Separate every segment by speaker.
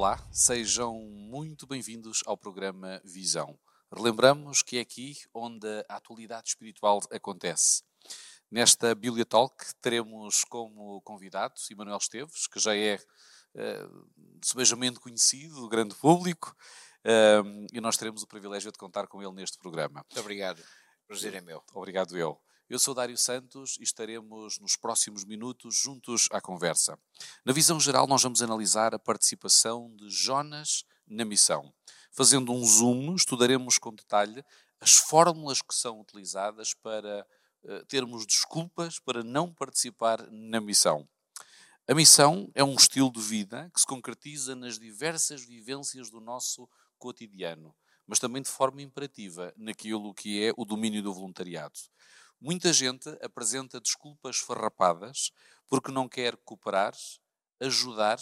Speaker 1: Olá, sejam muito bem-vindos ao programa Visão. Relembramos que é aqui onde a atualidade espiritual acontece. Nesta Bibliotalk teremos como convidados Emanuel Esteves, que já é uh, sebejamente conhecido do grande público, uh, e nós teremos o privilégio de contar com ele neste programa.
Speaker 2: Muito obrigado. Prazer é meu.
Speaker 1: Obrigado eu. Eu sou Dário Santos e estaremos nos próximos minutos juntos à conversa. Na visão geral, nós vamos analisar a participação de Jonas na missão. Fazendo um zoom, estudaremos com detalhe as fórmulas que são utilizadas para uh, termos desculpas para não participar na missão. A missão é um estilo de vida que se concretiza nas diversas vivências do nosso cotidiano, mas também de forma imperativa naquilo que é o domínio do voluntariado. Muita gente apresenta desculpas farrapadas porque não quer cooperar, ajudar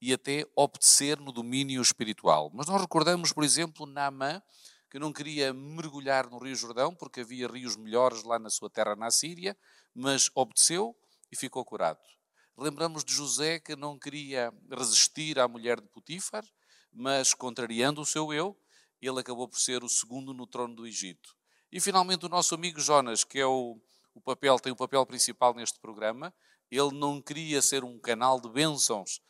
Speaker 1: e até obedecer no domínio espiritual. Mas nós recordamos, por exemplo, Naamã, que não queria mergulhar no Rio Jordão porque havia rios melhores lá na sua terra, na Síria, mas obedeceu e ficou curado. Lembramos de José que não queria resistir à mulher de Potifar, mas contrariando o seu eu, ele acabou por ser o segundo no trono do Egito. E finalmente o nosso amigo Jonas, que é o, o papel, tem o papel principal neste programa, ele não queria ser um canal de bênçãos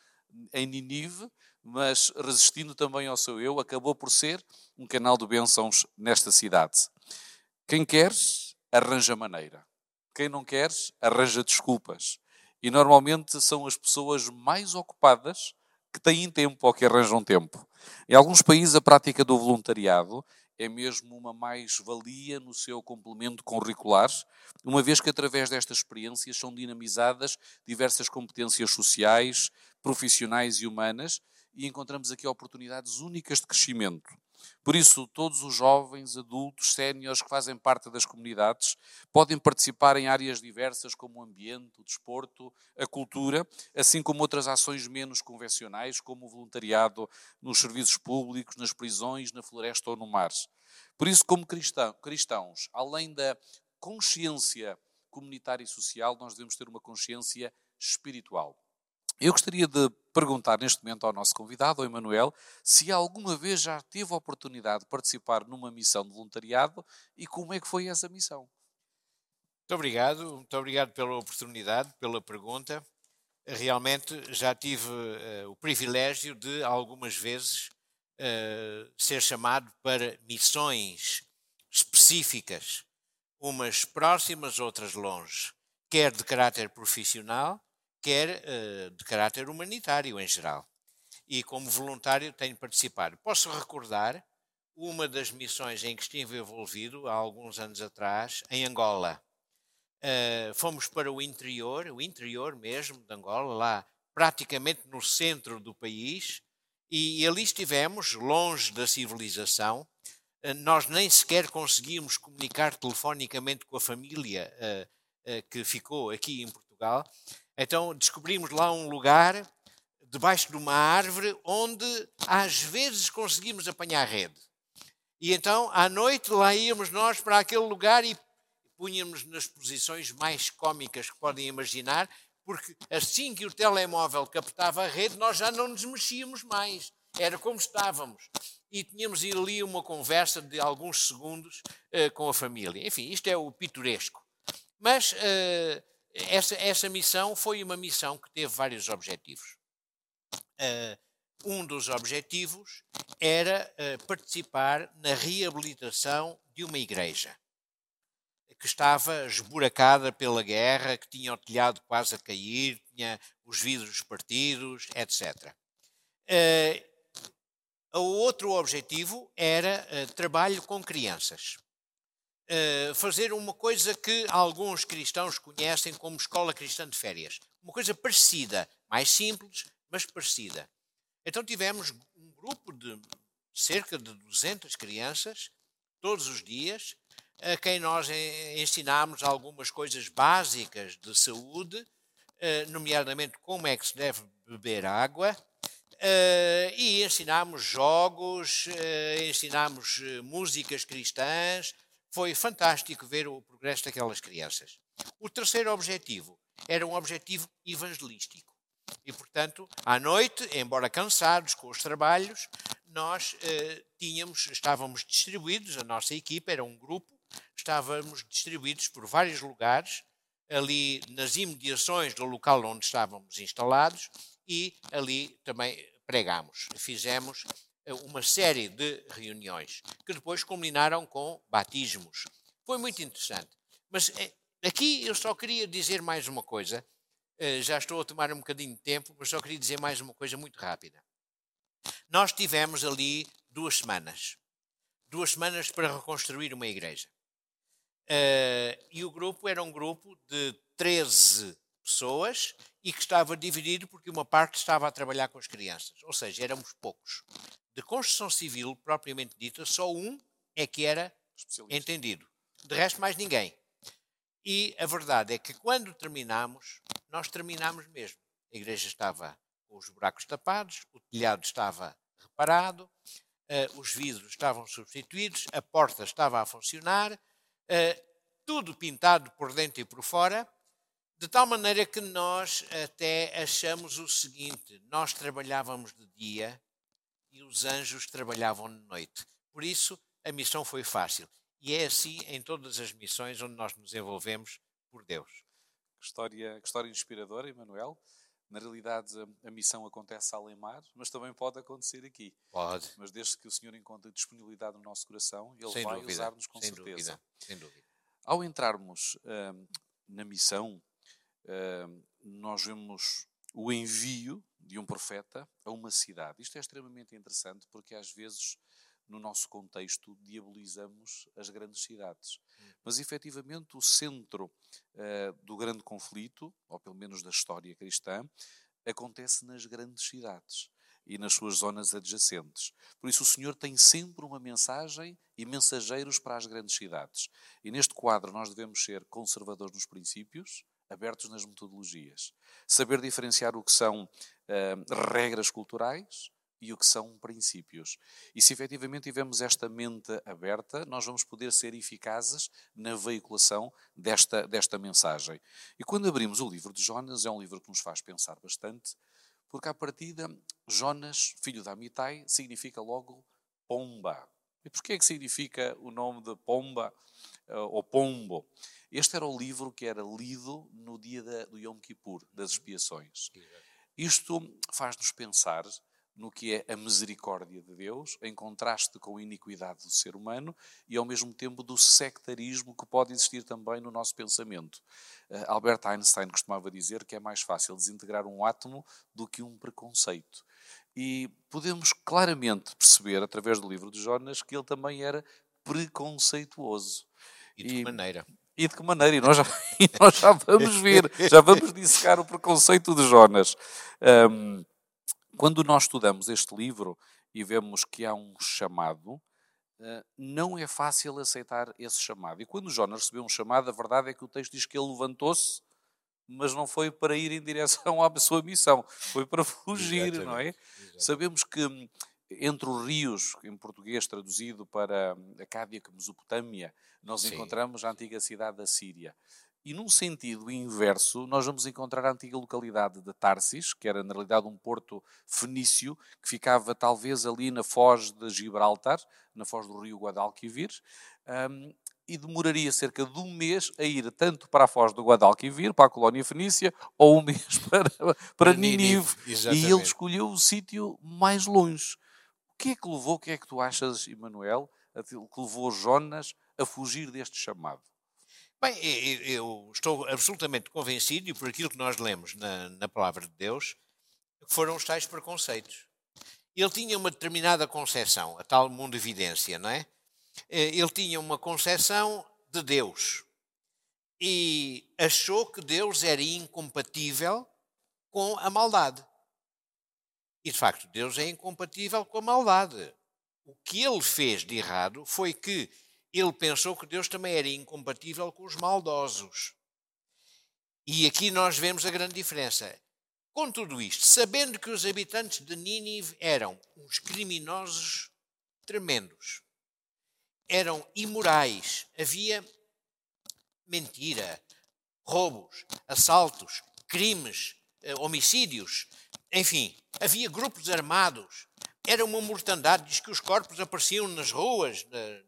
Speaker 1: em Ninive, mas resistindo também ao seu eu, acabou por ser um canal de bênçãos nesta cidade. Quem quer, arranja maneira. Quem não quer, arranja desculpas. E normalmente são as pessoas mais ocupadas que têm tempo ou que arranjam tempo. Em alguns países, a prática do voluntariado é mesmo uma mais-valia no seu complemento curricular, uma vez que através destas experiências são dinamizadas diversas competências sociais, profissionais e humanas e encontramos aqui oportunidades únicas de crescimento. Por isso, todos os jovens, adultos, séniores que fazem parte das comunidades podem participar em áreas diversas como o ambiente, o desporto, a cultura, assim como outras ações menos convencionais, como o voluntariado nos serviços públicos, nas prisões, na floresta ou no mar. Por isso, como cristãos, além da consciência comunitária e social, nós devemos ter uma consciência espiritual. Eu gostaria de perguntar neste momento ao nosso convidado, ao Emanuel, se alguma vez já teve a oportunidade de participar numa missão de voluntariado e como é que foi essa missão.
Speaker 2: Muito obrigado, muito obrigado pela oportunidade, pela pergunta. Realmente já tive uh, o privilégio de algumas vezes uh, ser chamado para missões específicas, umas próximas, outras longe, quer de caráter profissional, quer uh, de caráter humanitário em geral. E como voluntário tenho participado. Posso recordar uma das missões em que estive envolvido há alguns anos atrás, em Angola. Uh, fomos para o interior, o interior mesmo de Angola, lá praticamente no centro do país, e, e ali estivemos, longe da civilização. Uh, nós nem sequer conseguimos comunicar telefonicamente com a família uh, que ficou aqui em Portugal, então descobrimos lá um lugar debaixo de uma árvore onde às vezes conseguimos apanhar rede. E então à noite lá íamos nós para aquele lugar e punhamos nas posições mais cômicas que podem imaginar, porque assim que o telemóvel captava a rede, nós já não nos mexíamos mais. Era como estávamos. E tínhamos ali uma conversa de alguns segundos uh, com a família. Enfim, isto é o pitoresco. Mas uh, essa, essa missão foi uma missão que teve vários objetivos. Uh, um dos objetivos era uh, participar na reabilitação de uma igreja que estava esburacada pela guerra, que tinha o telhado quase a cair, tinha os vidros partidos, etc. Uh, o outro objetivo era uh, trabalho com crianças. Eh, fazer uma coisa que alguns cristãos conhecem como escola cristã de férias. Uma coisa parecida, mais simples, mas parecida. Então tivemos um grupo de cerca de 200 crianças, todos os dias, a quem nós ensinámos algumas coisas básicas de saúde, eh, nomeadamente como é que se deve beber água, eh, e ensinámos jogos, ensinámos músicas cristãs, foi fantástico ver o progresso daquelas crianças. O terceiro objetivo era um objetivo evangelístico. E, portanto, à noite, embora cansados com os trabalhos, nós eh, tínhamos, estávamos distribuídos, a nossa equipa era um grupo, estávamos distribuídos por vários lugares, ali nas imediações do local onde estávamos instalados e ali também pregámos. Fizemos uma série de reuniões que depois culminaram com batismos. Foi muito interessante. Mas eh, aqui eu só queria dizer mais uma coisa. Eh, já estou a tomar um bocadinho de tempo, mas só queria dizer mais uma coisa muito rápida. Nós tivemos ali duas semanas. Duas semanas para reconstruir uma igreja. e o grupo era um grupo de 13 pessoas e que estava dividido porque uma parte estava a trabalhar com as crianças. Ou seja, éramos poucos. De construção civil, propriamente dita, só um é que era entendido. De resto, mais ninguém. E a verdade é que quando terminamos, nós terminamos mesmo. A igreja estava com os buracos tapados, o telhado estava reparado, uh, os vidros estavam substituídos, a porta estava a funcionar, uh, tudo pintado por dentro e por fora, de tal maneira que nós até achamos o seguinte: nós trabalhávamos de dia e os anjos trabalhavam de noite. Por isso, a missão foi fácil. E é assim em todas as missões onde nós nos envolvemos por Deus.
Speaker 1: Que história, que história inspiradora, Emanuel. Na realidade, a missão acontece além mar, mas também pode acontecer aqui.
Speaker 2: Pode.
Speaker 1: Mas desde que o Senhor encontre disponibilidade no nosso coração, Ele Sem vai usar-nos com
Speaker 2: Sem
Speaker 1: certeza.
Speaker 2: Dúvida. Sem dúvida.
Speaker 1: Ao entrarmos uh, na missão, nós vemos o envio de um profeta a uma cidade. Isto é extremamente interessante porque às vezes no nosso contexto diabolizamos as grandes cidades. Mas efetivamente o centro uh, do grande conflito, ou pelo menos da história cristã, acontece nas grandes cidades e nas suas zonas adjacentes. Por isso, o Senhor tem sempre uma mensagem e mensageiros para as grandes cidades. E neste quadro, nós devemos ser conservadores nos princípios, abertos nas metodologias. Saber diferenciar o que são uh, regras culturais e o que são princípios. E se efetivamente tivermos esta mente aberta, nós vamos poder ser eficazes na veiculação desta, desta mensagem. E quando abrimos o livro de Jonas, é um livro que nos faz pensar bastante, porque à partida, Jonas, filho de Amitai, significa logo pomba. E porquê é que significa o nome de pomba uh, ou pombo? Este era o livro que era lido no dia da, do Yom Kippur, das expiações. Isto faz-nos pensar no que é a misericórdia de Deus, em contraste com a iniquidade do ser humano e, ao mesmo tempo, do sectarismo que pode existir também no nosso pensamento. Uh, Albert Einstein costumava dizer que é mais fácil desintegrar um átomo do que um preconceito. E podemos claramente perceber, através do livro de Jonas, que ele também era preconceituoso.
Speaker 2: E de que maneira?
Speaker 1: E de que maneira? E nós já, e nós já vamos ver, já vamos dissecar o preconceito de Jonas. Um, quando nós estudamos este livro e vemos que há um chamado, uh, não é fácil aceitar esse chamado. E quando Jonas recebeu um chamado, a verdade é que o texto diz que ele levantou-se, mas não foi para ir em direção à sua missão, foi para fugir, Exatamente. não é? Exatamente. Sabemos que hum, entre os rios, em português traduzido para a Cádia, Mesopotâmia, nós Sim. encontramos a antiga cidade da Síria. E num sentido inverso, nós vamos encontrar a antiga localidade de Tarsis, que era na realidade um porto fenício, que ficava talvez ali na foz de Gibraltar, na foz do rio Guadalquivir, um, e demoraria cerca de um mês a ir tanto para a foz do Guadalquivir, para a colónia fenícia, ou um mês para, para Ninive. E ele escolheu o sítio mais longe que é que levou, o que é que tu achas, Emanuel, que levou Jonas a fugir deste chamado?
Speaker 2: Bem, eu estou absolutamente convencido, e por aquilo que nós lemos na, na palavra de Deus, foram os tais preconceitos. Ele tinha uma determinada concepção, a tal mundo evidência, não é? Eh, ele tinha uma concepção de Deus e achou que Deus era incompatível com a maldade. E de facto, Deus é incompatível com a maldade. O que ele fez de errado foi que ele pensou que Deus também era incompatível com os maldosos. E aqui nós vemos a grande diferença. Com tudo isto, sabendo que os habitantes de Nínive eram uns criminosos tremendos, eram imorais, havia mentira, roubos, assaltos, crimes, eh, homicídios, enfim, havia grupos armados, era uma mortandade, diz que os corpos apareciam nas ruas,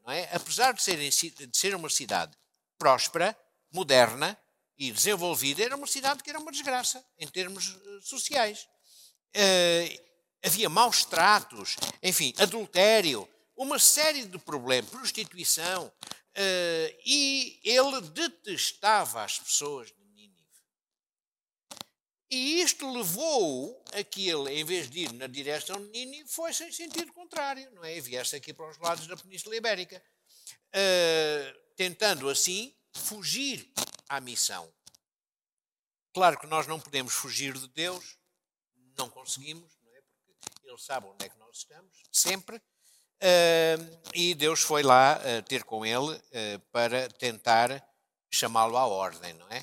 Speaker 2: é? apesar de, serem, de ser uma cidade próspera, moderna e desenvolvida, era uma cidade que era uma desgraça em termos eh, sociais. Uh, havia maus tratos, enfim, adultério, uma série de problemas, prostituição, uh, e ele detestava as pessoas de Nínive. E isto levou a que ele, em vez de ir na direção de Nínive, fosse em sentido contrário, não é? E viesse aqui para os lados da Península Ibérica, uh, tentando assim fugir à missão. Claro que nós não podemos fugir de Deus, não conseguimos, não é? porque Ele sabe onde é que nós estamos, sempre. E Deus foi lá uh, ter com ele uh, para tentar chamá-lo à ordem, não é?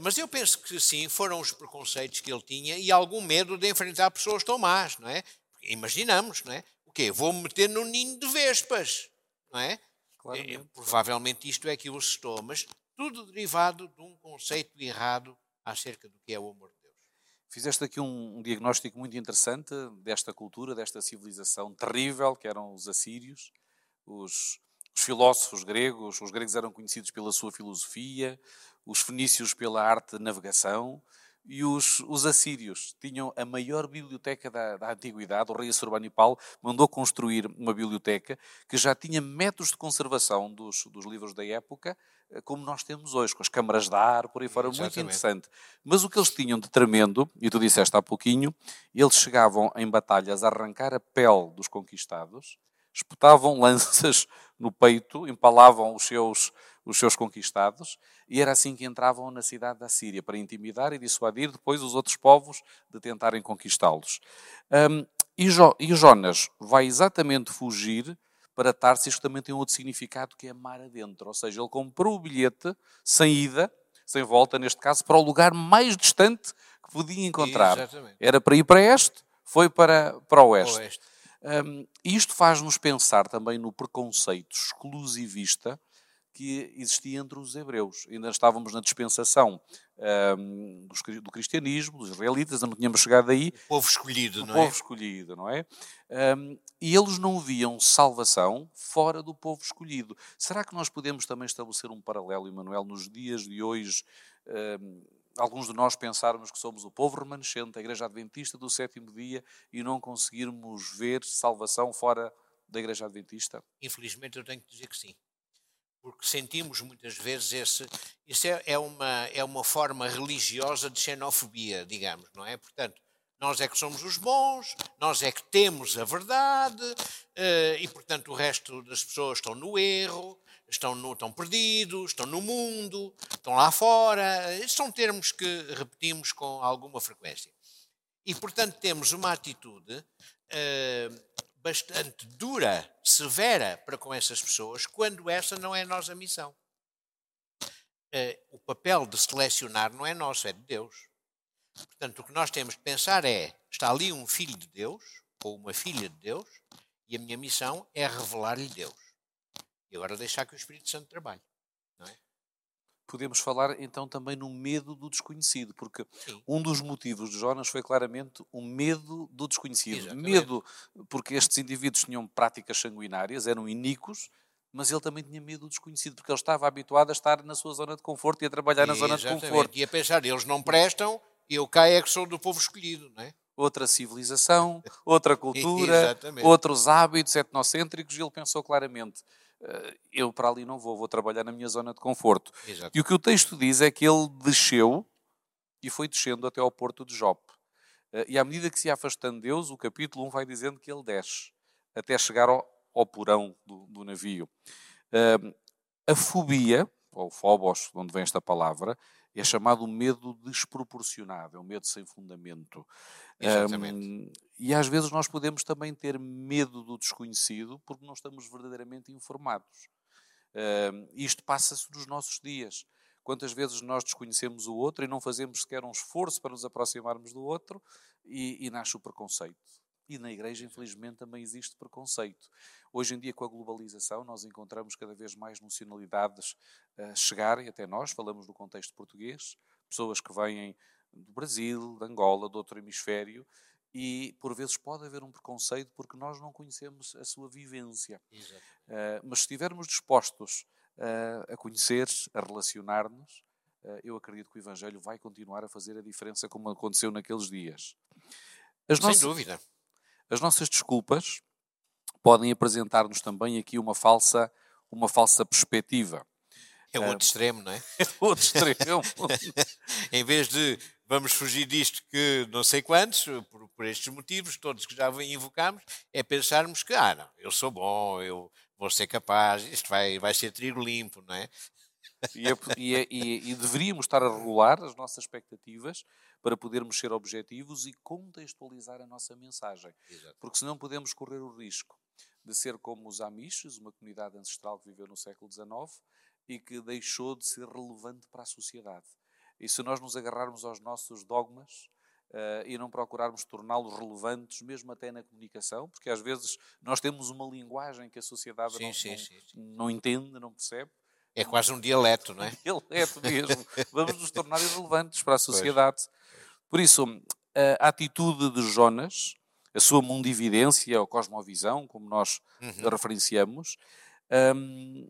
Speaker 2: mas eu penso que sim, foram os preconceitos que ele tinha e algum medo de enfrentar pessoas tão más, não é? Imaginamos, não é? O quê? Vou-me meter num ninho de vespas, não é? Provavelmente isto é que o assustou, mas tudo derivado de um conceito errado acerca do que é o amor.
Speaker 1: Fizeste aqui um, um, diagnóstico muito interessante desta cultura, desta civilização terrível que eram os assírios, os, os filósofos gregos. Os gregos eram conhecidos pela sua filosofia, os fenícios pela arte de navegação, e os, os, assírios tinham a maior biblioteca da, da antiguidade. O rei Assurbanipal mandou construir uma biblioteca que já tinha métodos de conservação dos, dos livros da época, eh, como nós temos hoje, com as câmaras de ar, por aí fora, Exatamente. muito interessante. Mas o que eles tinham de tremendo, e tu disseste há pouquinho, eles chegavam em batalhas a arrancar a pele dos conquistados, espetavam lanças no peito, empalavam os seus, os seus conquistados, e era assim que entravam na cidade da Síria, para intimidar e dissuadir depois os outros povos de tentarem conquistá-los. Um, e, jo, e Jonas vai exatamente fugir para Tarsis, que também tem outro significado, que é mar adentro. Ou seja, ele comprou o bilhete sem ida, sem volta, neste caso, para o lugar mais distante que podia encontrar. Exatamente. Era para ir para este, foi para, para o oeste. oeste. Um, isto faz-nos pensar também no preconceito exclusivista que existia entre os hebreus. Ainda estávamos na dispensação um, do cristianismo, dos israelitas, ainda não tínhamos chegado aí.
Speaker 2: O povo escolhido,
Speaker 1: o
Speaker 2: não
Speaker 1: é? O povo escolhido, não é? Um, e eles não viam salvação fora do povo escolhido. Será que nós podemos também estabelecer um paralelo, Emanuel, nos dias de hoje? Um, alguns de nós pensarmos que somos o povo remanescente, a Igreja Adventista do sétimo dia, e não conseguirmos ver salvação fora da Igreja Adventista?
Speaker 2: Infelizmente eu tenho que dizer que sim porque sentimos muitas vezes esse. Isso é, é, uma, é uma forma religiosa de xenofobia, digamos, não é? Portanto, nós é que somos os bons, nós é que temos a verdade, uh, e portanto o resto das pessoas estão no erro, estão, no, estão perdidos, estão no mundo, estão lá fora. Estes são termos que repetimos com alguma frequência. E portanto temos uma atitude uh, bastante dura, severa para com essas pessoas, quando essa não é a nossa missão. Uh, o papel de selecionar não é nosso, é de Deus. Portanto, o que nós temos de pensar é: está ali um filho de Deus, ou uma filha de Deus, e a minha missão é revelar-lhe Deus. E agora deixar que o Espírito Santo trabalhe.
Speaker 1: Podemos falar então também no medo do desconhecido, porque Sim. um dos motivos de Jonas foi claramente o medo do desconhecido. Exatamente. Medo porque estes indivíduos tinham práticas sanguinárias, eram iníquos, mas ele também tinha medo do desconhecido, porque ele estava habituado a estar na sua zona de conforto e a trabalhar na zona de conforto.
Speaker 2: E a pensar, eles não prestam, eu cá é que sou do povo escolhido, não é?
Speaker 1: Outra civilização, outra cultura, outros hábitos etnocêntricos, e ele pensou claramente, eu para ali não vou, vou trabalhar na minha zona de conforto. Exato. E o que o texto diz é que ele desceu e foi descendo até ao porto de Jope. Eh, e à medida que se afastando de Deus, o capítulo 1 vai dizendo que ele desce, até chegar ao, ao porão do, do navio. Eh, a fobia, ou phobos, de onde vem esta palavra, é chamado o medo desproporcionado, é um medo sem fundamento. Exatamente. Um, e às vezes nós podemos também ter medo do desconhecido porque não estamos verdadeiramente informados. Um, isto passa-se nos nossos dias. Quantas vezes nós desconhecemos o outro e não fazemos sequer um esforço para nos aproximarmos do outro e, e nasce o preconceito. E na igreja, infelizmente, também existe preconceito. Hoje em dia, com a globalização, nós encontramos cada vez mais nacionalidades a chegarem até nós, falamos no contexto português, pessoas que vêm do Brasil, de Angola, do outro hemisfério, e por vezes pode haver um preconceito porque nós não conhecemos a sua vivência. Uh, mas se estivermos dispostos uh, a conhecer, a relacionar-nos, uh, eu acredito que o Evangelho vai continuar a fazer a diferença como aconteceu naqueles dias.
Speaker 2: As Sem nossas, dúvida.
Speaker 1: As nossas desculpas podem apresentar-nos também aqui uma falsa, uma falsa perspectiva.
Speaker 2: É o outro extremo, não é?
Speaker 1: É o outro extremo.
Speaker 2: em vez de vamos fugir disto que não sei quantos, por, por, estes motivos, todos que já invocamos, é pensarmos que, ah, não, eu sou bom, eu vou ser capaz, isto vai, vai ser trigo limpo, não é?
Speaker 1: E, é, e, é, e, e, deveríamos estar a regular as nossas expectativas para podermos ser objetivos e contextualizar a nossa mensagem. Exato. Porque senão podemos correr o risco de ser como os Amishes, uma comunidade ancestral que viveu no século XIX e que deixou de ser relevante para a sociedade. E se nós nos agarrarmos aos nossos dogmas uh, e não procurarmos torná-los relevantes, mesmo até na comunicação, porque às vezes nós temos uma linguagem que a sociedade sim, não, sim, sim, não entende, não percebe.
Speaker 2: É quase um dialeto, não é?
Speaker 1: Um dialeto mesmo. Vamos nos tornar irrelevantes para a sociedade. Por isso, a atitude de Jonas, a sua mundividência ou cosmovisão, como nós uhum. referenciamos, um,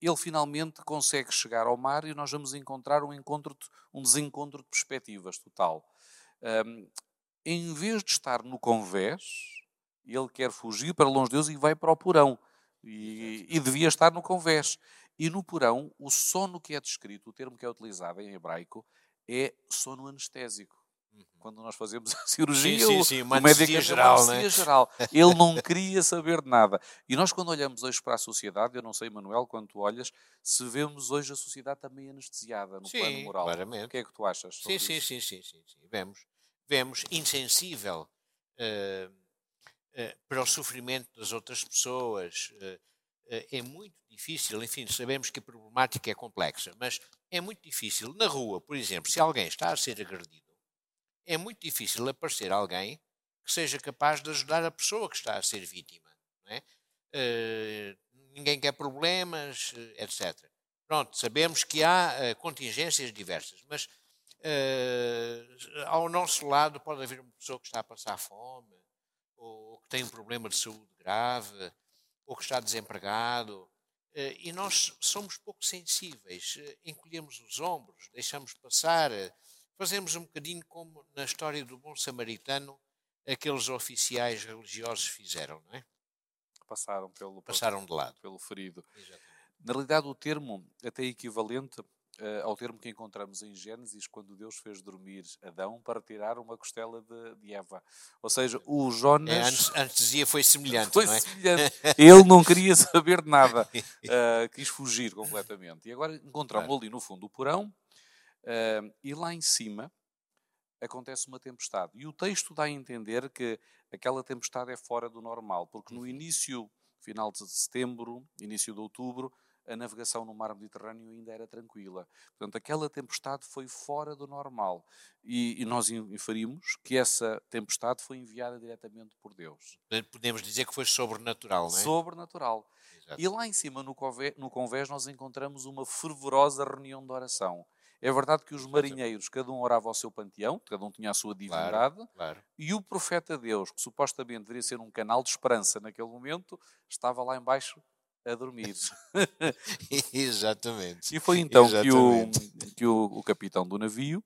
Speaker 1: ele finalmente consegue chegar ao mar e nós vamos encontrar um, encontro, um desencontro de perspectivas total. Um, em vez de estar no convés, ele quer fugir para longe de Deus e vai para o porão. E, e, devia estar no convés. E no porão, o sono que é descrito, o termo que é utilizado em hebraico, é sono anestésico. Uhum. Quando nós fazemos a cirurgia, sim, sim, sim. Uma o médico é geral, né? geral. Ele não queria saber de nada. E nós, quando olhamos hoje para a sociedade, eu não sei, Manuel, quando tu olhas, se vemos hoje a sociedade também anestesiada no sim, plano moral.
Speaker 2: Claramente. O
Speaker 1: que é que tu achas?
Speaker 2: Sim, sim, sim, sim, sim, sim, Vemos, vemos insensível uh, uh, para o sofrimento das outras pessoas. Uh, é muito difícil, enfim, sabemos que a problemática é complexa, mas é muito difícil. Na rua, por exemplo, se alguém está a ser agredido, é muito difícil aparecer alguém que seja capaz de ajudar a pessoa que está a ser vítima. É? Uh, ninguém quer problemas, eh, etc. Pronto, sabemos que há uh, contingências diversas, mas uh, ao nosso lado pode haver uma pessoa que está a passar fome, ou, ou que tem um problema de saúde grave, ou que está desempregado. e nós somos pouco sensíveis, encolhemos os ombros, deixamos passar Fazemos um bocadinho como na história do bom samaritano aqueles oficiais religiosos fizeram, não é?
Speaker 1: Passaram pelo
Speaker 2: passaram de lado
Speaker 1: pelo ferido. Exatamente. Na realidade, o termo até equivalente uh, ao termo que encontramos em Gênesis, quando Deus fez dormir Adão para tirar uma costela de, de Eva. Ou seja, o Jonas. É,
Speaker 2: antes, antes, dizia foi semelhante.
Speaker 1: Foi
Speaker 2: não é?
Speaker 1: semelhante. Ele não queria saber de nada. Uh, quis fugir completamente. E agora encontramos claro. ali no fundo o porão, Uh, e lá em cima acontece uma tempestade. E o texto dá a entender que aquela tempestade é fora do normal, porque no uhum. início, final de setembro, início de outubro, a navegação no mar Mediterrâneo ainda era tranquila. Portanto, aquela tempestade foi fora do normal. E, e nós inferimos que essa tempestade foi enviada diretamente por Deus.
Speaker 2: Podemos dizer que foi sobrenatural, não é?
Speaker 1: Sobrenatural. Exato. E lá em cima, no convés, no convés, nós encontramos uma fervorosa reunião de oração. É verdade que os marinheiros, cada um orava ao seu panteão, cada um tinha a sua divindade, claro, claro. e o profeta Deus, que supostamente deveria ser um canal de esperança naquele momento, estava lá embaixo a dormir.
Speaker 2: Exatamente.
Speaker 1: E foi então Exatamente. que, o, que o, o capitão do navio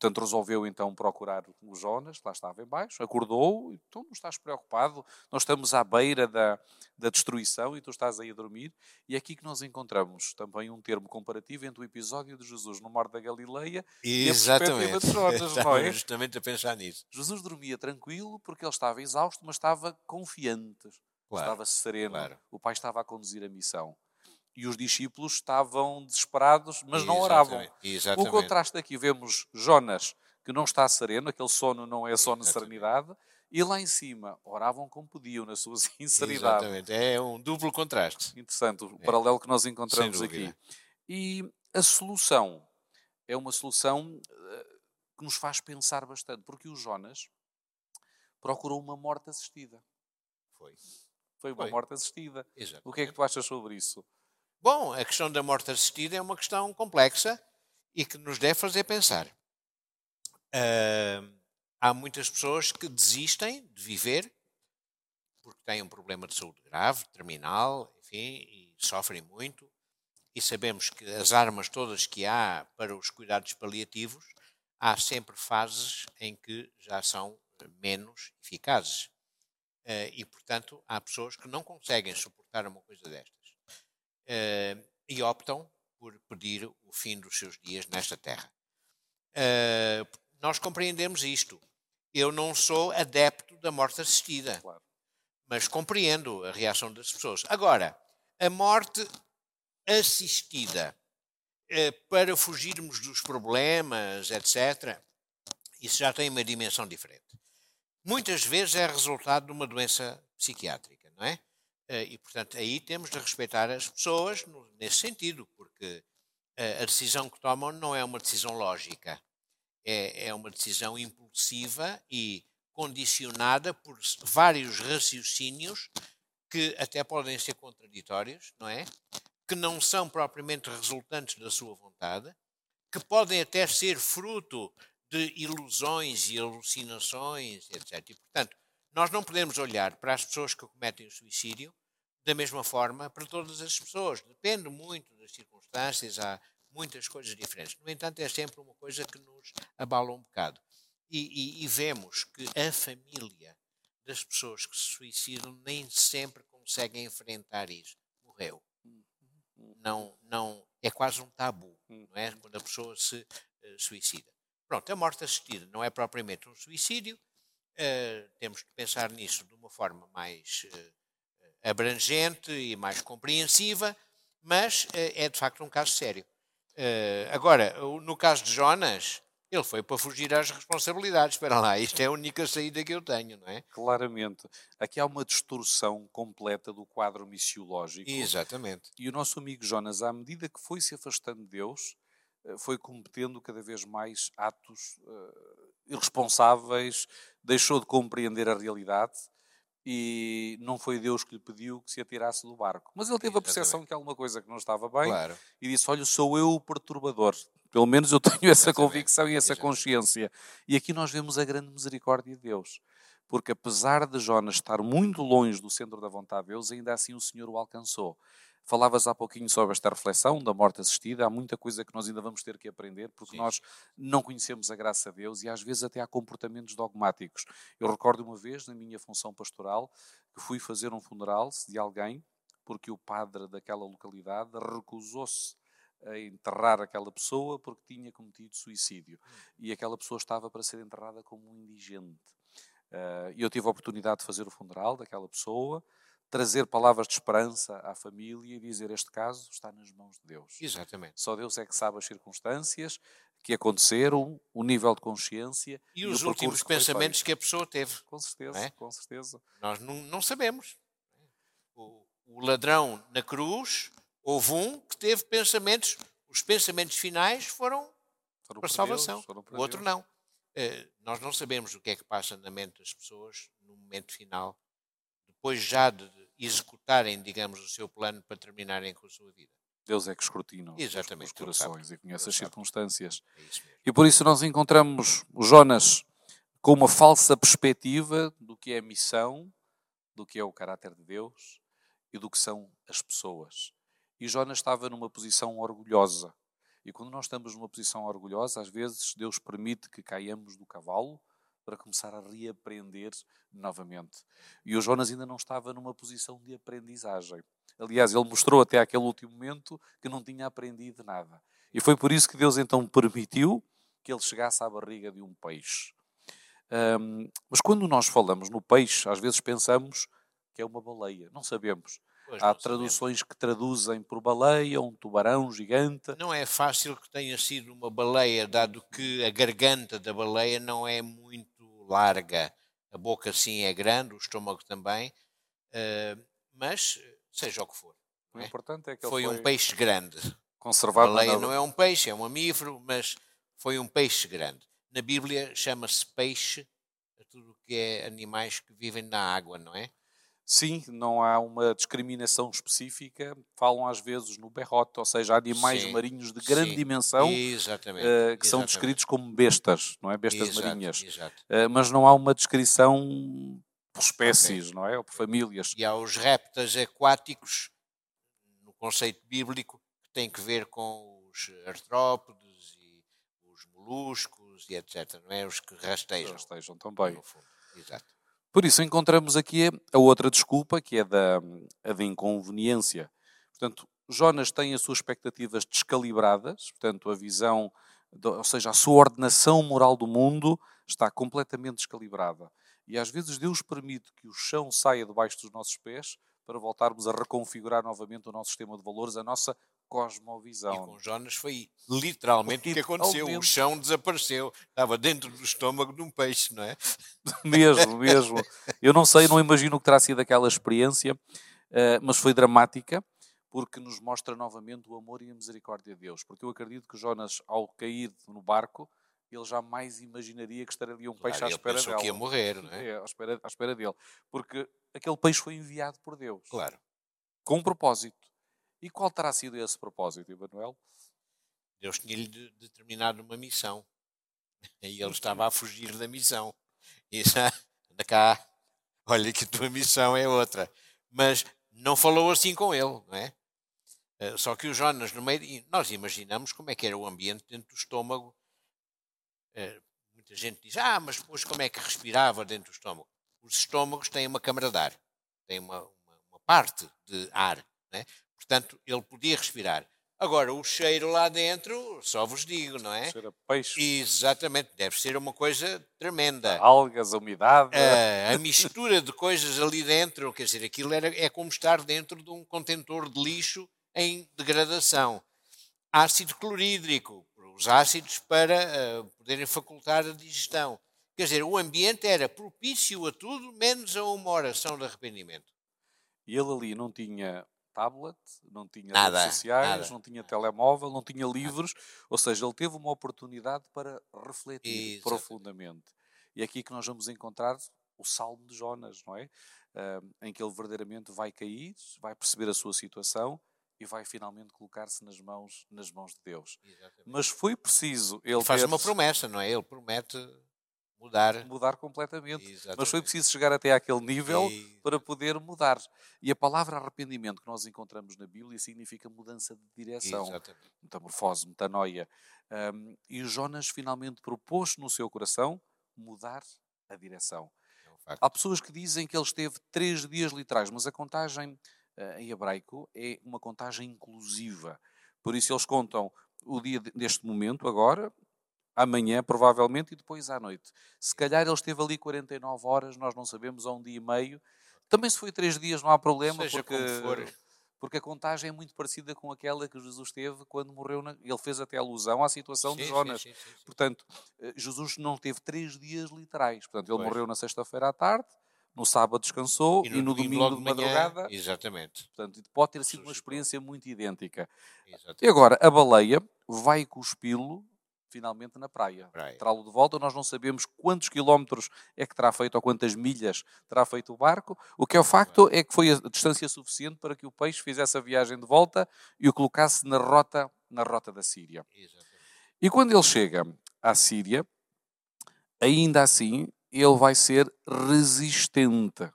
Speaker 1: Portanto, resolveu então procurar o Jonas, que lá estava embaixo, acordou, então não estás preocupado, nós estamos à beira da, da destruição e tu estás aí a dormir. E é aqui que nós encontramos também um termo comparativo entre o episódio de Jesus no Mar da Galileia
Speaker 2: Exatamente.
Speaker 1: e a perspectiva de Jonas, não é?
Speaker 2: justamente a pensar nisso.
Speaker 1: Jesus dormia tranquilo porque ele estava exausto, mas estava confiante, claro, estava sereno. Claro. O Pai estava a conduzir a missão e os discípulos estavam desesperados, mas não oravam. Exatamente. O contraste aqui vemos Jonas, que não está sereno, aquele sono não é sono de serenidade, e lá em cima oravam como podiam, na sua sinceridade.
Speaker 2: Exatamente, é um duplo contraste.
Speaker 1: Interessante, o é. paralelo que nós encontramos aqui. E a solução é uma solução eh, que nos faz pensar bastante, porque o Jonas procurou uma morte assistida.
Speaker 2: Foi.
Speaker 1: Foi uma Foi. morte assistida. Exatamente. O que é que tu achas sobre isso?
Speaker 2: Bom, a questão da morte assistida é uma questão complexa e que nos deve fazer pensar. Uh, há muitas pessoas que desistem de viver porque têm um problema de saúde grave, terminal, enfim, e sofrem muito. E sabemos que as armas todas que há para os cuidados paliativos, há sempre fases em que já são menos eficazes. Uh, e, portanto, há pessoas que não conseguem suportar uma coisa destas uh, e optam por pedir o fim dos seus dias nesta terra. Uh, nós compreendemos isto. Eu não sou adepto da morte assistida, claro. mas compreendo a reação das pessoas. Agora, a morte assistida para fugirmos dos problemas, etc., isso já tem uma dimensão diferente muitas vezes é resultado de uma doença psiquiátrica, não é? Eh, e, portanto, aí temos de respeitar as pessoas nesse sentido, porque eh, a decisão que tomam não é uma decisão lógica, é, é uma decisão impulsiva e condicionada por vários raciocínios que até podem ser contraditórios, não é? Que não são propriamente resultantes da sua vontade, que podem até ser fruto de ilusões e alucinações, etc. E, portanto, nós não podemos olhar para as pessoas que cometem o suicídio da mesma forma para todas as pessoas. Depende muito das circunstâncias, há muitas coisas diferentes. No entanto, é sempre uma coisa que nos abala um bocado. E, e, e vemos que a família das pessoas que se suicidam nem sempre conseguem enfrentar isso. Morreu. Não, não, é quase um tabu, não é? Quando a pessoa se uh, suicida. Pronto, a morte assistida não é propriamente um suicídio, uh, temos que pensar nisso de uma forma mais uh, abrangente e mais compreensiva, mas uh, é de facto um caso sério. agora, no caso de Jonas, ele foi para fugir às responsabilidades. Espera lá, isto é a única saída que eu tenho, não é?
Speaker 1: Claramente. Aqui há uma distorção completa do quadro missiológico.
Speaker 2: Exatamente.
Speaker 1: E o nosso amigo Jonas, à medida que foi se afastando de Deus, eh, foi cometendo cada vez mais atos uh, irresponsáveis, deixou de compreender a realidade e não foi Deus que lhe pediu que se atirasse do barco. Mas ele teve a percepção que alguma coisa que não estava bem claro. e disse: Olha, sou eu o perturbador. Pelo menos eu tenho essa convicção e essa consciência. E aqui nós vemos a grande misericórdia de Deus. Porque apesar de Jonas estar muito longe do centro da vontade de Deus, ainda assim o Senhor o alcançou. Falavas há pouquinho sobre esta reflexão da morte assistida. Há muita coisa que nós ainda vamos ter que aprender, porque Sim. nós não conhecemos a graça de Deus e às vezes até há comportamentos dogmáticos. Eu recordo uma vez, na minha função pastoral, que fui fazer um funeral de alguém, porque o padre daquela localidade recusou-se a enterrar aquela pessoa porque tinha cometido suicídio. Hum. E aquela pessoa estava para ser enterrada como um indigente. Uh, e eu tive a oportunidade de fazer o funeral daquela pessoa trazer palavras de esperança à família e dizer este caso está nas mãos de Deus.
Speaker 2: Exatamente.
Speaker 1: Só Deus é que sabe as circunstâncias que aconteceram, o nível de consciência
Speaker 2: e, e os últimos que pensamentos que a pessoa teve.
Speaker 1: Com certeza, é? com certeza.
Speaker 2: Nós não, não sabemos. O, o, ladrão na cruz, houve um que teve pensamentos, os pensamentos finais foram, foram para a salvação, Deus, para o outro Deus. não. Uh, nós não sabemos o que é que passa na mente das pessoas no momento final, depois já de executarem, digamos, o seu plano para terminarem com a sua vida.
Speaker 1: Deus é que escrutina
Speaker 2: Exatamente,
Speaker 1: os corações e conhece as circunstâncias.
Speaker 2: É
Speaker 1: e por isso nós encontramos o Jonas com uma falsa perspectiva do que é a missão, do que é o caráter de Deus e do que são as pessoas. E Jonas estava numa posição orgulhosa. E quando nós estamos numa posição orgulhosa, às vezes Deus permite que caiamos do cavalo para começar a reaprender novamente. E o Jonas ainda não estava numa posição de aprendizagem. Aliás, ele mostrou até aquele último momento que não tinha aprendido nada. E foi por isso que Deus então permitiu que ele chegasse à barriga de um peixe. Um, mas quando nós falamos no peixe, às vezes pensamos que é uma baleia. Não sabemos. Pois Há traduções sabemos. que traduzem por baleia, um tubarão gigante.
Speaker 2: Não é fácil que tenha sido uma baleia, dado que a garganta da baleia não é muito larga, a boca sim é grande, o estômago também, uh, mas seja o que for.
Speaker 1: O é? importante é que
Speaker 2: foi, foi um peixe grande.
Speaker 1: Conservado.
Speaker 2: A baleia não é um peixe, é um mamífero, mas foi um peixe grande. Na Bíblia chama-se peixe a tudo que é animais que vivem na água, não é?
Speaker 1: Sim, não há uma discriminação específica. Falam às vezes no berrote, ou seja, animais
Speaker 2: Sim,
Speaker 1: marinhos de grande
Speaker 2: sim.
Speaker 1: dimensão eh, que são
Speaker 2: exatamente.
Speaker 1: descritos como bestas, não é? Bestas
Speaker 2: Exato,
Speaker 1: marinhas.
Speaker 2: Exato.
Speaker 1: Eh, mas não há uma descrição por espécies, não é? Ou por famílias.
Speaker 2: E há os répteis aquáticos, no conceito bíblico, que têm que ver com os artrópodes e os moluscos e etc. Não é? Os que rastejam.
Speaker 1: Estejam também.
Speaker 2: Exato.
Speaker 1: Por isso encontramos aqui a outra desculpa, que é da, a da inconveniência. Portanto, Jonas tem as suas expectativas descalibradas, portanto, a visão, ou seja, a sua ordenação moral do mundo está completamente descalibrada. E às vezes Deus permite que o chão saia debaixo dos nossos pés para voltarmos a reconfigurar novamente o nosso sistema de valores, a nossa
Speaker 2: E
Speaker 1: cosmovisão.
Speaker 2: com Jonas foi literalmente o que aconteceu. O chão desapareceu. Estava dentro do estômago de um peixe, não é?
Speaker 1: mesmo, mesmo. Eu não sei, não imagino o que terá sido aquela experiência, eh, mas foi dramática, porque nos mostra novamente o amor e a misericórdia de Deus. Porque eu acredito que Jonas, ao cair no barco, ele jamais imaginaria que estaria um peixe
Speaker 2: Claro,
Speaker 1: à espera dele.
Speaker 2: que ia morrer, não é?
Speaker 1: É, à espera, à espera dele. Porque aquele peixe foi enviado por Deus,
Speaker 2: Claro.
Speaker 1: com um propósito. E qual terá sido esse propósito, Emanuel?
Speaker 2: Deus tinha-lhe de- determinado uma missão. E ele estava a fugir da missão. E anda cá, olha que a tua missão é outra. Mas não falou assim com ele, não é? Eh, Só que o Jonas, no meio. Nós imaginamos como é que era o ambiente dentro do estômago. Eh, Muita gente diz, ah, mas depois como é que respirava dentro do estômago? Os estômagos têm uma câmara de ar, têm uma, uma, uma parte de ar, não é? Portanto, ele podia respirar. Agora, o cheiro lá dentro, só vos digo, não é?
Speaker 1: Cheira a peixe,
Speaker 2: Exatamente, deve ser uma coisa tremenda.
Speaker 1: algas, a umidade.
Speaker 2: Ah, a mistura de coisas ali dentro, quer dizer, aquilo era, é como estar dentro de um contentor de lixo em degradação. Ácido clorídrico, os ácidos para ah, poderem facultar a digestão. Quer dizer, o ambiente era propício a tudo, menos a uma oração de arrependimento.
Speaker 1: E ele ali não tinha tablet, não tinha
Speaker 2: Nada,
Speaker 1: redes sociais,
Speaker 2: nada.
Speaker 1: não tinha telemóvel, não tinha livros, ou seja, ele teve uma oportunidade para refletir
Speaker 2: Exatamente.
Speaker 1: profundamente. E é aqui que nós vamos encontrar o Salmo de Jonas, não é? Ah, em que ele verdadeiramente vai cair, vai perceber a sua situação e vai finalmente colocar-se nas mãos, nas mãos de Deus. Mas foi preciso ele
Speaker 2: Ele faz
Speaker 1: ter-
Speaker 2: uma promessa, não é? Ele promete mudar.
Speaker 1: mudar completamente. Mas foi
Speaker 2: Exatamente.
Speaker 1: preciso chegar até àquele nível
Speaker 2: E-
Speaker 1: para poder mudar. E a palavra arrependimento que nós encontramos na Bíblia significa mudança de direção,
Speaker 2: Exatamente.
Speaker 1: metamorfose, metanoia. Um, e Jonas finalmente propôs no seu coração mudar a direção.
Speaker 2: É um.
Speaker 1: Há pessoas que dizem que ele esteve três dias literais, mas a contagem eh, em hebraico é uma contagem inclusiva. Por isso eles contam o dia de- deste momento, agora, amanhã, provavelmente, e depois à noite. Se calhar ele esteve ali 49 horas, nós não sabemos, ou um dia e meio. Também se foi três dias não há problema,
Speaker 2: Seja
Speaker 1: porque, porque a contagem é muito parecida com aquela que Jesus teve quando morreu. Na... Ele fez até alusão à situação de
Speaker 2: Sim, sim,
Speaker 1: Jonas.
Speaker 2: sim, sim.
Speaker 1: Portanto, eh, Jesus não teve três dias literais. Portanto, ele
Speaker 2: Pois.
Speaker 1: morreu na sexta-feira à tarde, no sábado descansou e no, domingo,
Speaker 2: logo
Speaker 1: de
Speaker 2: manhã,
Speaker 1: madrugada.
Speaker 2: Exatamente.
Speaker 1: Portanto, pode ter sido uma experiência muito idêntica.
Speaker 2: exatamente.
Speaker 1: E agora, a baleia vai cuspi-lo finalmente na praia.
Speaker 2: Praia.
Speaker 1: Trá-lo de volta, nós não sabemos quantos quilómetros é que terá feito ou quantas milhas terá feito o barco. O que é o facto é que foi a distância suficiente para que o peixe fizesse a viagem de volta e o colocasse na rota, na rota da Síria.
Speaker 2: Exatamente.
Speaker 1: E quando ele chega à Síria, ainda assim, ele vai ser resistente.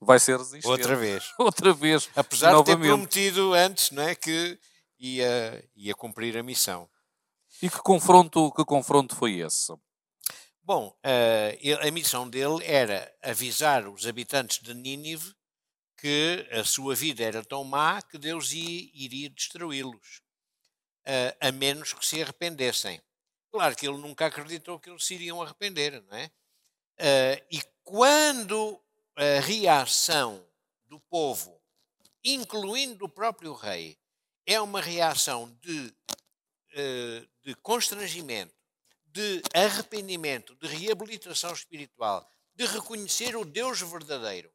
Speaker 1: Vai ser resistente.
Speaker 2: Outra vez.
Speaker 1: Outra vez.
Speaker 2: Apesar de ter
Speaker 1: novamente.
Speaker 2: prometido antes não é, que ia, ia cumprir a missão.
Speaker 1: E que confronto, que confronto foi esse?
Speaker 2: Bom, eh, a missão dele era avisar os habitantes de Nínive que a sua vida era tão má que Deus ia- iria destruí-los, eh, a menos que se arrependessem. Claro que ele nunca acreditou que eles se iriam arrepender, não é? Eh, e quando a reação do povo, incluindo do próprio rei, é uma reação de, de constrangimento, de arrependimento, de reabilitação espiritual, de reconhecer o Deus verdadeiro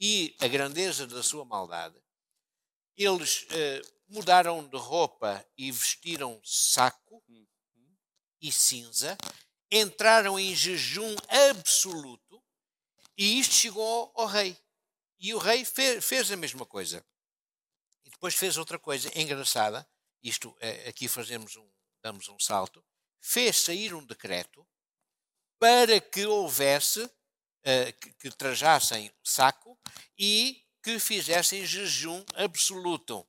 Speaker 2: e a grandeza da sua maldade, eles eh, mudaram de roupa e vestiram saco e cinza, entraram em jejum absoluto e isto chegou ao rei. E o rei fez, fez a mesma coisa. E depois fez outra coisa engraçada. Isto, eh, aqui fazemos um, damos um salto. Fez sair um decreto para que houvesse, eh, que, que trajassem saco e que fizessem jejum absoluto.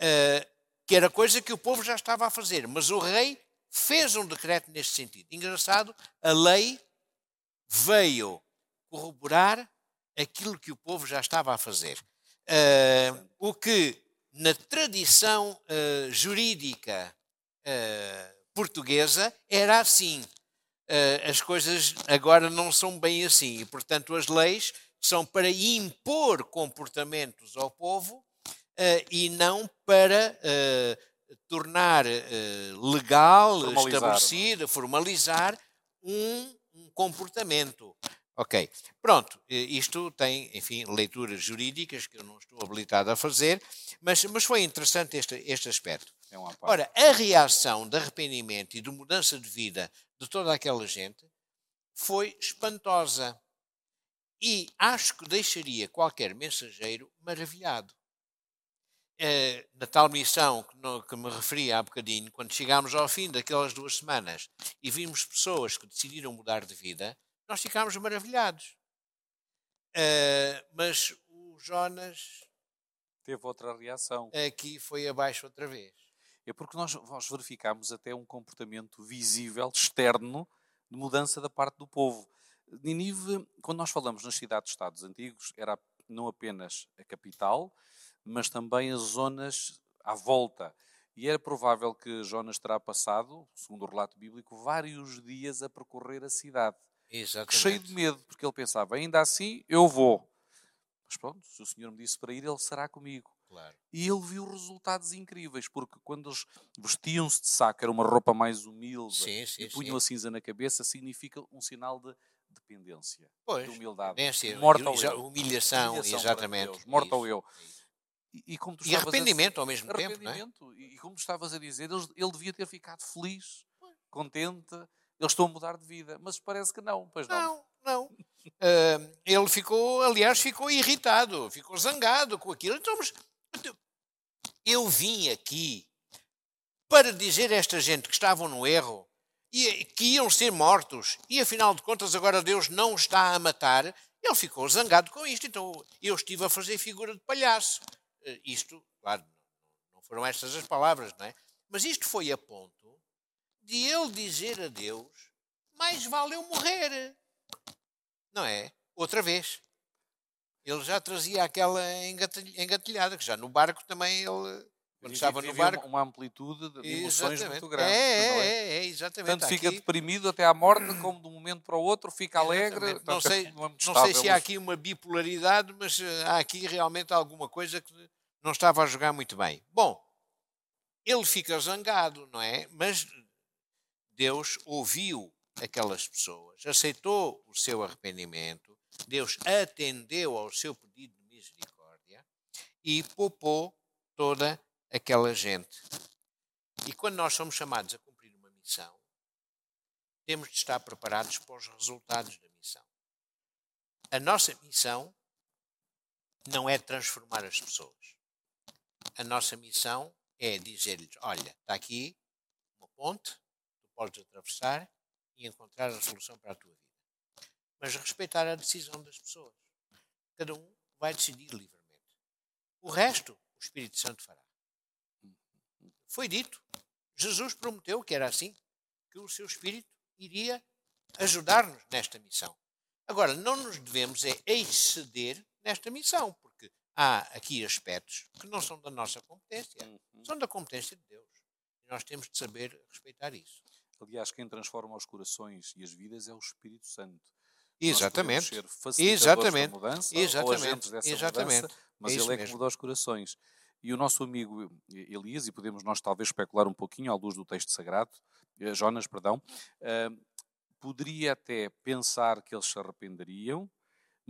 Speaker 2: Uh, que era coisa que o povo já estava a fazer. Mas o rei fez um decreto neste sentido. Engraçado, a lei veio corroborar aquilo que o povo já estava a fazer. Uh, o que na tradição uh, jurídica uh, portuguesa era assim. as coisas agora não são bem assim. E, portanto, as leis são para impor comportamentos ao povo uh, e não para uh, tornar uh, legal, formalizar. estabelecido, formalizar um, um comportamento. Ok, pronto, isto tem, enfim, leituras jurídicas que eu não estou habilitado a fazer, mas, mas foi interessante este, este aspecto. É Ora, a reação de arrependimento e de mudança de vida de toda aquela gente foi espantosa. E acho que deixaria qualquer mensageiro maravilhado. Eh, na tal missão que, no, que, me referi há bocadinho, quando chegámos ao fim daquelas duas semanas e vimos pessoas que decidiram mudar de vida, nós ficámos maravilhados. Uh, mas o Jonas.
Speaker 1: Teve outra reação.
Speaker 2: Aqui foi abaixo outra vez.
Speaker 1: É porque nós, nós verificámos até um comportamento visível, externo, de mudança da parte do povo. Ninive, quando nós falamos nas cidades-estados antigos, era não apenas a capital, mas também as zonas à volta. E era provável que Jonas terá passado, segundo o relato bíblico, vários dias a percorrer a cidade.
Speaker 2: Exatamente.
Speaker 1: Cheio de medo, porque ele pensava, ainda assim eu vou. Mas pronto, se o Senhor me disse para ir, ele será comigo.
Speaker 2: Claro.
Speaker 1: E ele viu resultados incríveis, porque quando eles vestiam-se de saco, era uma roupa mais humilde,
Speaker 2: sim, sim,
Speaker 1: e punham sim. a cinza na cabeça, significa um sinal de dependência,
Speaker 2: pois,
Speaker 1: de humildade.
Speaker 2: Dependência,
Speaker 1: morta
Speaker 2: humilhação, humilhação, exatamente.
Speaker 1: Deus, morta ao eu.
Speaker 2: E, e, e arrependimento a, ao mesmo tempo. Não é?
Speaker 1: E, como estavas a dizer, ele, ele devia ter ficado feliz, contente, eles estão a mudar de vida, mas parece que não, pois não.
Speaker 2: Não, não. Ele ficou, aliás, ficou irritado, ficou zangado com aquilo. Então, mas, eu vim aqui para dizer a esta gente que estavam no erro e que iam ser mortos e afinal de contas agora Deus não está a matar. Ele ficou zangado com isto, então eu estive a fazer figura de palhaço. Eh, isto, claro, não foram estas as palavras, não é? Mas isto foi a ponto de ele dizer a Deus: mais vale eu morrer. Não é? Outra vez. Ele já trazia aquela engatilhada, que já no barco também ele. Quando estava no barco.
Speaker 1: Uma amplitude de emoções
Speaker 2: exatamente.
Speaker 1: muito grande.
Speaker 2: É, é, é, é, exatamente.
Speaker 1: Tanto fica deprimido até à morte, como de um momento para o outro fica alegre.
Speaker 2: Não sei, é não sei se há aqui uma bipolaridade, mas eh, há aqui realmente alguma coisa que não estava a jogar muito bem. Bom, ele fica zangado, não é? Mas Deus ouviu aquelas pessoas, aceitou o seu arrependimento, Deus atendeu ao seu pedido de misericórdia e poupou toda aquela gente. E quando nós somos chamados a cumprir uma missão, temos de estar preparados para os resultados da missão. A nossa missão não é transformar as pessoas a nossa missão é dizer-lhes: olha, está aqui uma ponte, tu podes atravessar e encontrar a solução para a tua vida. Mas respeitar a decisão das pessoas. Cada um vai decidir livremente. O resto, o Espírito Santo fará. Foi dito. Jesus prometeu que era assim, que o seu Espírito iria ajudar-nos nesta missão. Agora, não nos devemos é exceder nesta missão, há aqui aspectos que não são da nossa competência, uhum. são da competência de Deus. E nós temos de saber respeitar isso.
Speaker 1: Aliás, quem transforma os corações e as vidas é o Espírito Santo.
Speaker 2: Exatamente.
Speaker 1: Exatamente. Da mudança,
Speaker 2: Exatamente. Exatamente.
Speaker 1: Mudança, mas é ele é que muda os corações. E o nosso amigo Elias, e podemos nós talvez especular um pouquinho à luz do texto sagrado, eh, Jonas, perdão, uh, poderia até pensar que eles se arrependeriam,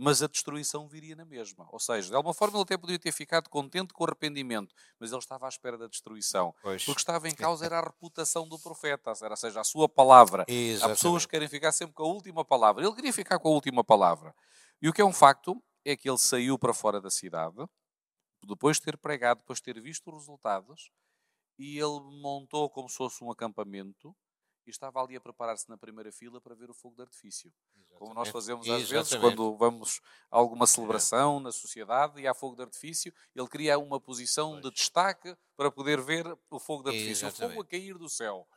Speaker 1: mas a destruição viria na mesma. Ou seja, de alguma forma ele até poderia ter ficado contente com o arrependimento, mas ele estava à espera da destruição.
Speaker 2: Pois.
Speaker 1: Porque estava em causa era a reputação do profeta, ou seja, a sua palavra.
Speaker 2: Exatamente.
Speaker 1: Há pessoas que querem ficar sempre com a última palavra. Ele queria ficar com a última palavra. E o que é um facto é que ele saiu para fora da cidade, depois de ter pregado, depois de ter visto os resultados, e ele montou como se fosse um acampamento e estava ali a preparar-se na primeira fila para ver o fogo de artifício. Exatamente. Como nós fazemos às Exatamente. vezes quando vamos a alguma celebração é. na sociedade e há fogo de artifício, ele cria uma posição pois. de destaque para poder ver o fogo de artifício, Exatamente. o fogo a cair do céu.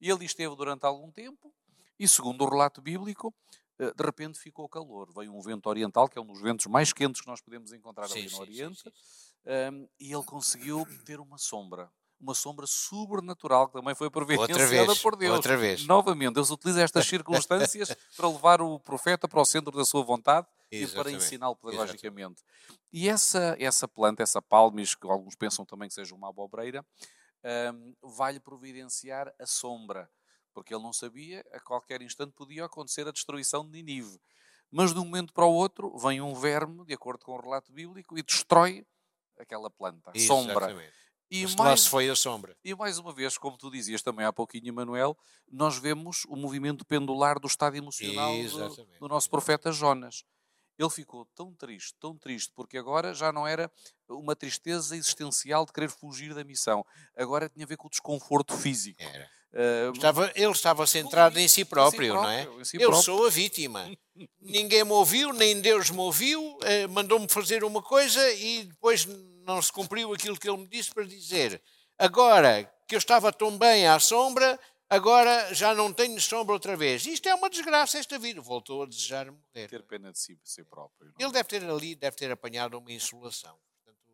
Speaker 1: E ele esteve durante algum tempo e, segundo o relato bíblico, eh, de repente ficou calor. Veio um vento oriental, que é um dos ventos mais quentes que nós podemos encontrar sim, ali no sim, Oriente, sim, um, e ele conseguiu ter uma sombra uma sombra sobrenatural que também foi providenciada por Deus.
Speaker 2: Outra vez.
Speaker 1: Novamente, Deus utiliza estas circunstâncias para levar o profeta para o centro da sua vontade Exatamente. e para ensiná-lo pedagogicamente. Exatamente. E essa, essa planta, essa palmis, que alguns pensam também que seja uma abobreira, um, vai-lhe providenciar a sombra porque ele não sabia, a qualquer instante podia acontecer a destruição de Ninive. Mas de um momento para o outro vem um verme, de acordo com o relato bíblico, e destrói aquela planta, a sombra.
Speaker 2: E Mas mais, lá foi a sombra.
Speaker 1: E mais uma vez, como tu dizias também há pouquinho, Manuel, nós vemos o movimento pendular do estado emocional do, do, nosso profeta Jonas. Ele ficou tão triste, tão triste, porque agora já não era uma tristeza existencial de querer fugir da missão. Agora tinha a ver com o desconforto físico.
Speaker 2: Era. Uh, estava, ele estava centrado em si próprio, em si próprio não é? Si eu sou a vítima. Ninguém me ouviu, nem Deus me ouviu, uh, mandou-me fazer uma coisa e depois não se cumpriu aquilo que ele me disse para dizer. Agora que eu estava tão bem à sombra, agora já não tenho sombra outra vez. Isto é uma desgraça, esta vida. Voltou a desejar morrer.
Speaker 1: Ter pena de si, de si próprio.
Speaker 2: Não? Ele deve ter ali, deve ter apanhado uma insolação. Portanto,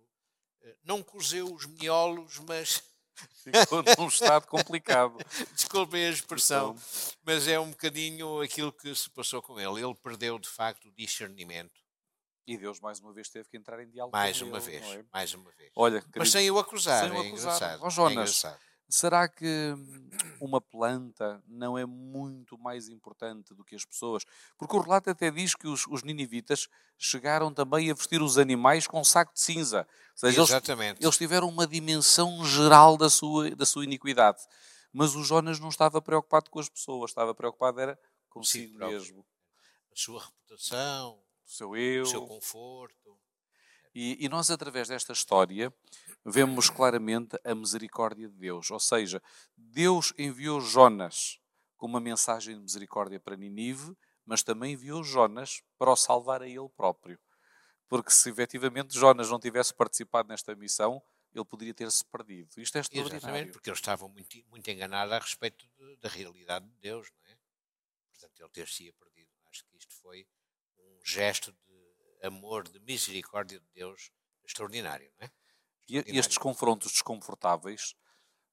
Speaker 2: eh, não cozeu os miolos, mas
Speaker 1: Ficou num estado complicado.
Speaker 2: Desculpem a expressão, mas é um bocadinho aquilo que se passou com ele. Ele perdeu, de facto, o discernimento.
Speaker 1: E Deus, mais uma vez, teve que entrar em diálogo
Speaker 2: mais com uma ele, vez, é? Mais uma vez.
Speaker 1: Olha,
Speaker 2: querido, mas sem o acusar.
Speaker 1: Sem
Speaker 2: o é acusar.
Speaker 1: Oh, Jonas, é engraçado. Será que uma planta não é muito mais importante do que as pessoas? Porque o relato até diz que os, os ninivitas chegaram também a vestir os animais com um saco de cinza. Ou seja, Exatamente. Eles, eles tiveram uma dimensão geral da sua, da sua iniquidade. Mas o Jonas não estava preocupado com as pessoas, estava preocupado era consigo mesmo.
Speaker 2: A sua reputação,
Speaker 1: seu eu,
Speaker 2: o seu conforto.
Speaker 1: E, e nós, através desta história, vemos claramente a misericórdia de Deus. Ou seja, Deus enviou Jonas com uma mensagem de misericórdia para Ninive, mas também enviou Jonas para o salvar a ele próprio. Porque se efetivamente Jonas não tivesse participado nesta missão, ele poderia ter-se perdido. Isto é extraordinário. Exatamente,
Speaker 2: porque eles estavam muito, muito enganados a respeito da realidade de Deus, não é? Portanto, ele ter-se perdido. Acho que isto foi gesto de amor, de misericórdia de Deus extraordinário, não é?
Speaker 1: E estes confrontos desconfortáveis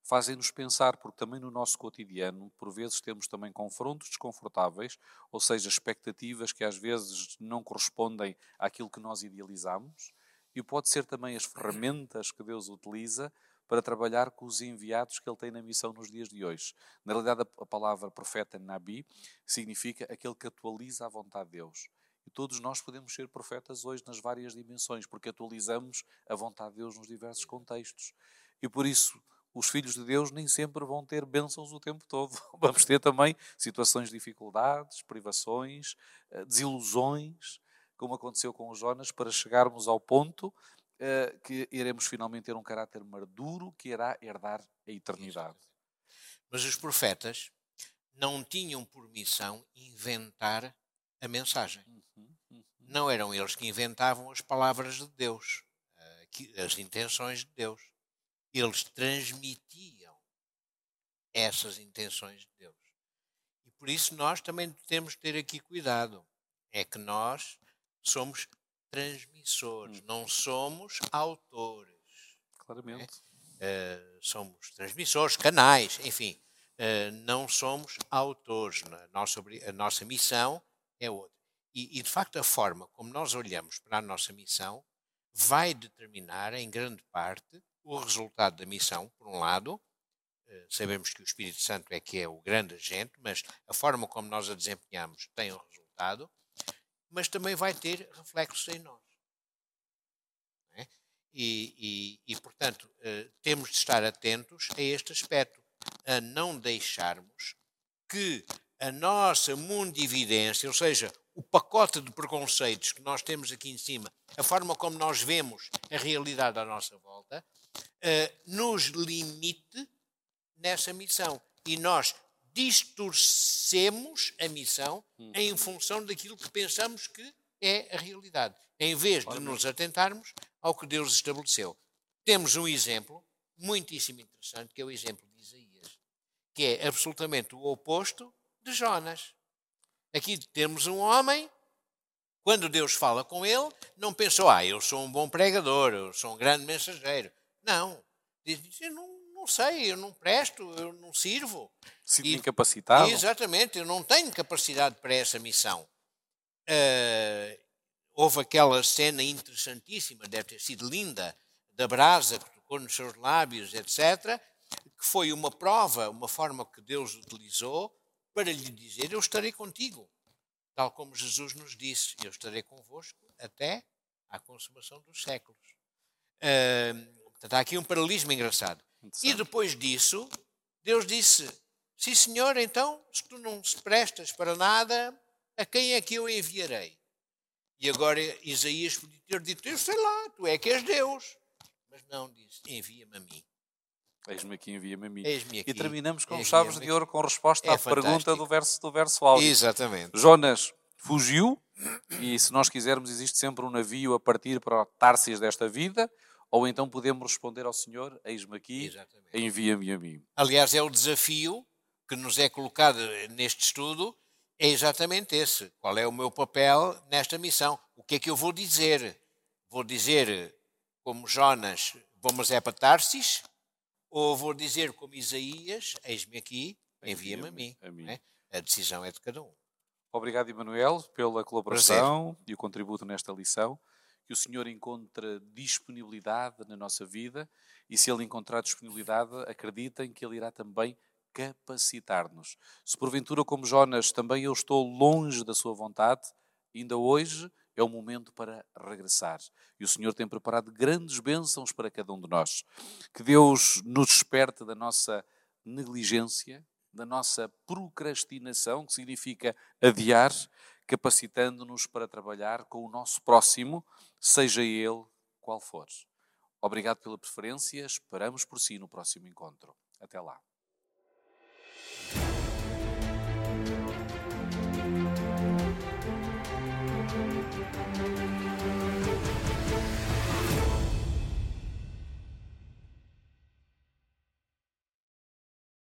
Speaker 1: fazem-nos pensar, porque também no nosso cotidiano, por vezes temos também confrontos desconfortáveis, ou seja, expectativas que às vezes não correspondem àquilo que nós idealizamos, e pode ser também as ferramentas que Deus utiliza para trabalhar com os enviados que Ele tem na missão nos dias de hoje. Na realidade, a palavra profeta Nabi significa aquele que atualiza a vontade de Deus. E todos nós podemos ser profetas hoje nas várias dimensões, porque atualizamos a vontade de Deus nos diversos contextos. E por isso, os filhos de Deus nem sempre vão ter bênçãos o tempo todo. Vamos ter também situações de dificuldades, privações, eh, desilusões, como aconteceu com os Jonas, para chegarmos ao ponto uh, que iremos finalmente ter um caráter maduro que irá herdar a eternidade.
Speaker 2: Mas os profetas não tinham por missão inventar a mensagem. Uhum, uhum. Não eram eles que inventavam as palavras de Deus, eh, as intenções de Deus. Eles transmitiam essas intenções de Deus. E por isso nós também temos que ter aqui cuidado. É que nós somos transmissores, hum. não somos autores.
Speaker 1: Claramente.
Speaker 2: É? Uh, somos transmissores, canais, enfim. Uh, não somos autores. A nossa, a nossa missão é outra. E, e, de facto, a forma como nós olhamos para a nossa missão vai determinar, em grande parte, o resultado da missão, por um lado. Eh, sabemos que o Espírito Santo é que é o grande agente, mas a forma como nós a desempenhamos tem um resultado, mas também vai ter reflexos em nós. É? E, e, e, portanto, eh, temos de estar atentos a este aspecto, a não deixarmos que a nossa mundividência, ou seja, o pacote de preconceitos que nós temos aqui em cima, a forma como nós vemos a realidade à nossa volta, uh, nos limite nessa missão. E nós distorcemos a missão hum. em função daquilo que pensamos que é a realidade, em vez de nos atentarmos ao que Deus estabeleceu. Temos um exemplo muitíssimo interessante, que é o exemplo de Isaías, que é absolutamente o oposto de Jonas. Aqui temos um homem, quando Deus fala com ele, não pensou, ah, eu sou um bom pregador, eu sou um grande mensageiro. Não. Diz, eu não, não sei, eu não presto, eu não sirvo.
Speaker 1: Sinto incapacitado.
Speaker 2: Exatamente, eu não tenho capacidade para essa missão. Uh, houve aquela cena interessantíssima, deve ter sido linda, da brasa que tocou nos seus lábios, etc., que foi uma prova, uma forma que Deus utilizou para lhe dizer: Eu estarei contigo. Tal como Jesus nos disse: Eu estarei convosco até à consumação dos séculos. Uh, portanto, há aqui um paralelismo engraçado. E depois disso, Deus disse: Sim, senhor, então, se tu não se prestas para nada, a quem é que eu enviarei? E agora Isaías podia ter dito: Eu sei lá, tu é que és Deus. Mas não, disse: Envia-me a mim.
Speaker 1: Eis-me aqui, envia-me a mim. Aqui, e terminamos com chaves de ouro com resposta é à fantástico. pergunta do verso, do verso áudio.
Speaker 2: Exatamente.
Speaker 1: Jonas fugiu, e se nós quisermos, existe sempre um navio a partir para o Tarsis desta vida, ou então podemos responder ao Senhor: Eis-me aqui, envia-me a mim.
Speaker 2: Aliás, é o desafio que nos é colocado neste estudo é exatamente esse. Qual é o meu papel nesta missão? O que é que eu vou dizer? Vou dizer, como Jonas, vamos é para Tarsis? Ou vou dizer, como Isaías, eis-me aqui, envia-me a mim? A, mim. É? a decisão é de cada um.
Speaker 1: Obrigado, Emanuel, pela colaboração Prazer. e o contributo nesta lição. Que o Senhor encontre disponibilidade na nossa vida e, se Ele encontrar disponibilidade, acreditem que Ele irá também capacitar-nos. Se porventura, como Jonas, também eu estou longe da sua vontade, ainda hoje é o momento para regressar. E o Senhor tem preparado grandes bênçãos para cada um de nós. Que Deus nos desperte da nossa negligência, da nossa procrastinação, que significa adiar, capacitando-nos para trabalhar com o nosso próximo, seja ele qual for. Obrigado pela preferência, esperamos por si no próximo encontro. Até lá.